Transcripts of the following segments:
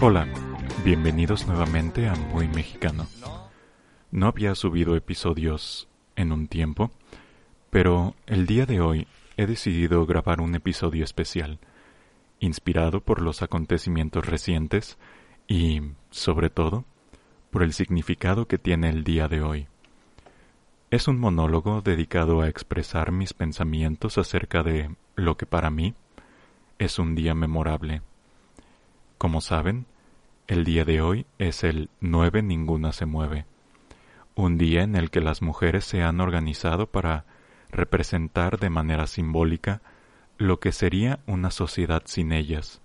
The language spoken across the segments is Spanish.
Hola, bienvenidos nuevamente a Muy Mexicano. No había subido episodios en un tiempo, pero el día de hoy he decidido grabar un episodio especial, inspirado por los acontecimientos recientes y, sobre todo, por el significado que tiene el día de hoy. Es un monólogo dedicado a expresar mis pensamientos acerca de lo que para mí es un día memorable. Como saben, el día de hoy es el 9 Ninguna se mueve, un día en el que las mujeres se han organizado para representar de manera simbólica lo que sería una sociedad sin ellas,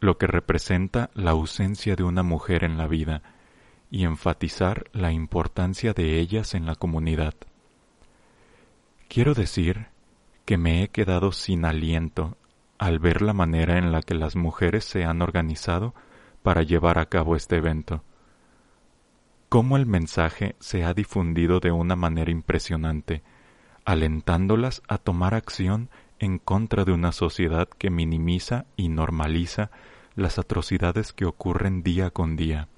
lo que representa la ausencia de una mujer en la vida y enfatizar la importancia de ellas en la comunidad. Quiero decir que me he quedado sin aliento al ver la manera en la que las mujeres se han organizado para llevar a cabo este evento. Cómo el mensaje se ha difundido de una manera impresionante, alentándolas a tomar acción en contra de una sociedad que minimiza y normaliza las atrocidades que ocurren día con día,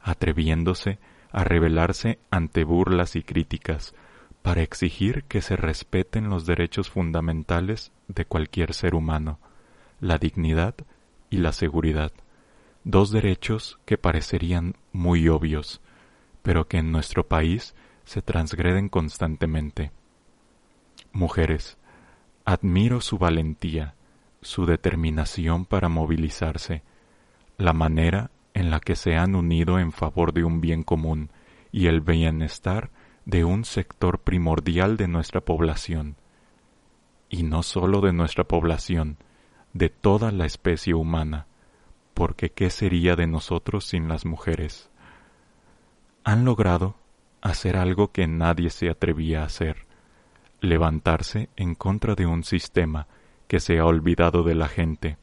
atreviéndose a rebelarse ante burlas y críticas, para exigir que se respeten los derechos fundamentales de cualquier ser humano, la dignidad y la seguridad dos derechos que parecerían muy obvios, pero que en nuestro país se transgreden constantemente. Mujeres, admiro su valentía, su determinación para movilizarse, la manera en la que se han unido en favor de un bien común y el bienestar de un sector primordial de nuestra población, y no sólo de nuestra población, de toda la especie humana, porque ¿qué sería de nosotros sin las mujeres? Han logrado hacer algo que nadie se atrevía a hacer, levantarse en contra de un sistema que se ha olvidado de la gente,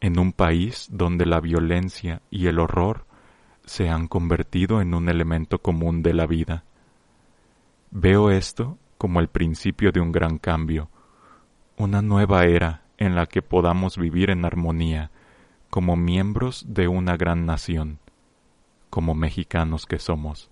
en un país donde la violencia y el horror se han convertido en un elemento común de la vida. Veo esto como el principio de un gran cambio, una nueva era en la que podamos vivir en armonía como miembros de una gran nación, como mexicanos que somos.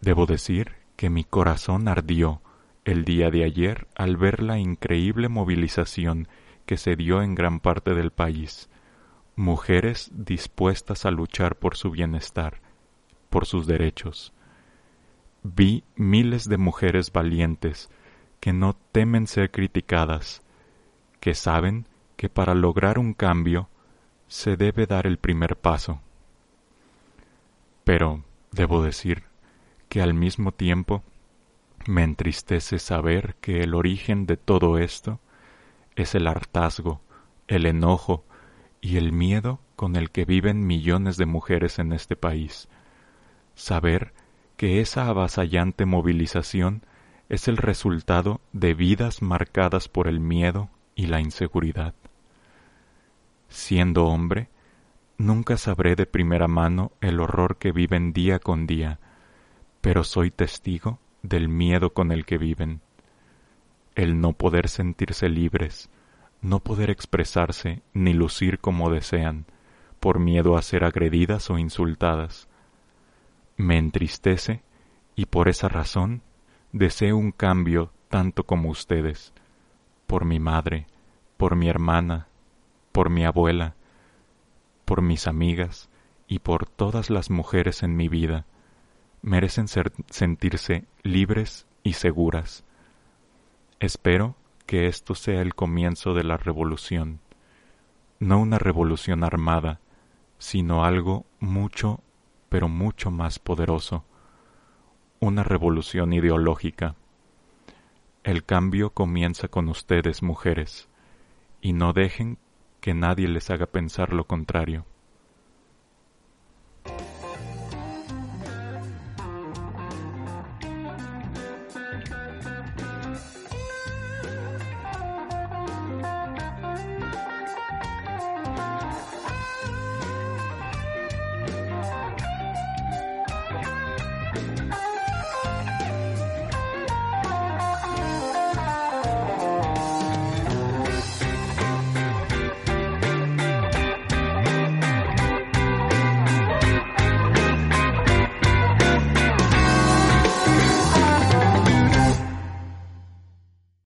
Debo decir que mi corazón ardió el día de ayer al ver la increíble movilización que se dio en gran parte del país, mujeres dispuestas a luchar por su bienestar, por sus derechos. Vi miles de mujeres valientes que no temen ser criticadas, que saben que para lograr un cambio se debe dar el primer paso. Pero debo decir que al mismo tiempo me entristece saber que el origen de todo esto es el hartazgo, el enojo y el miedo con el que viven millones de mujeres en este país. Saber que esa avasallante movilización es el resultado de vidas marcadas por el miedo y la inseguridad. Siendo hombre, nunca sabré de primera mano el horror que viven día con día, pero soy testigo del miedo con el que viven. El no poder sentirse libres, no poder expresarse ni lucir como desean, por miedo a ser agredidas o insultadas. Me entristece y por esa razón deseo un cambio tanto como ustedes, por mi madre, por mi hermana, por mi abuela, por mis amigas y por todas las mujeres en mi vida, merecen ser, sentirse libres y seguras, Espero que esto sea el comienzo de la revolución, no una revolución armada, sino algo mucho, pero mucho más poderoso, una revolución ideológica. El cambio comienza con ustedes, mujeres, y no dejen que nadie les haga pensar lo contrario. Bye.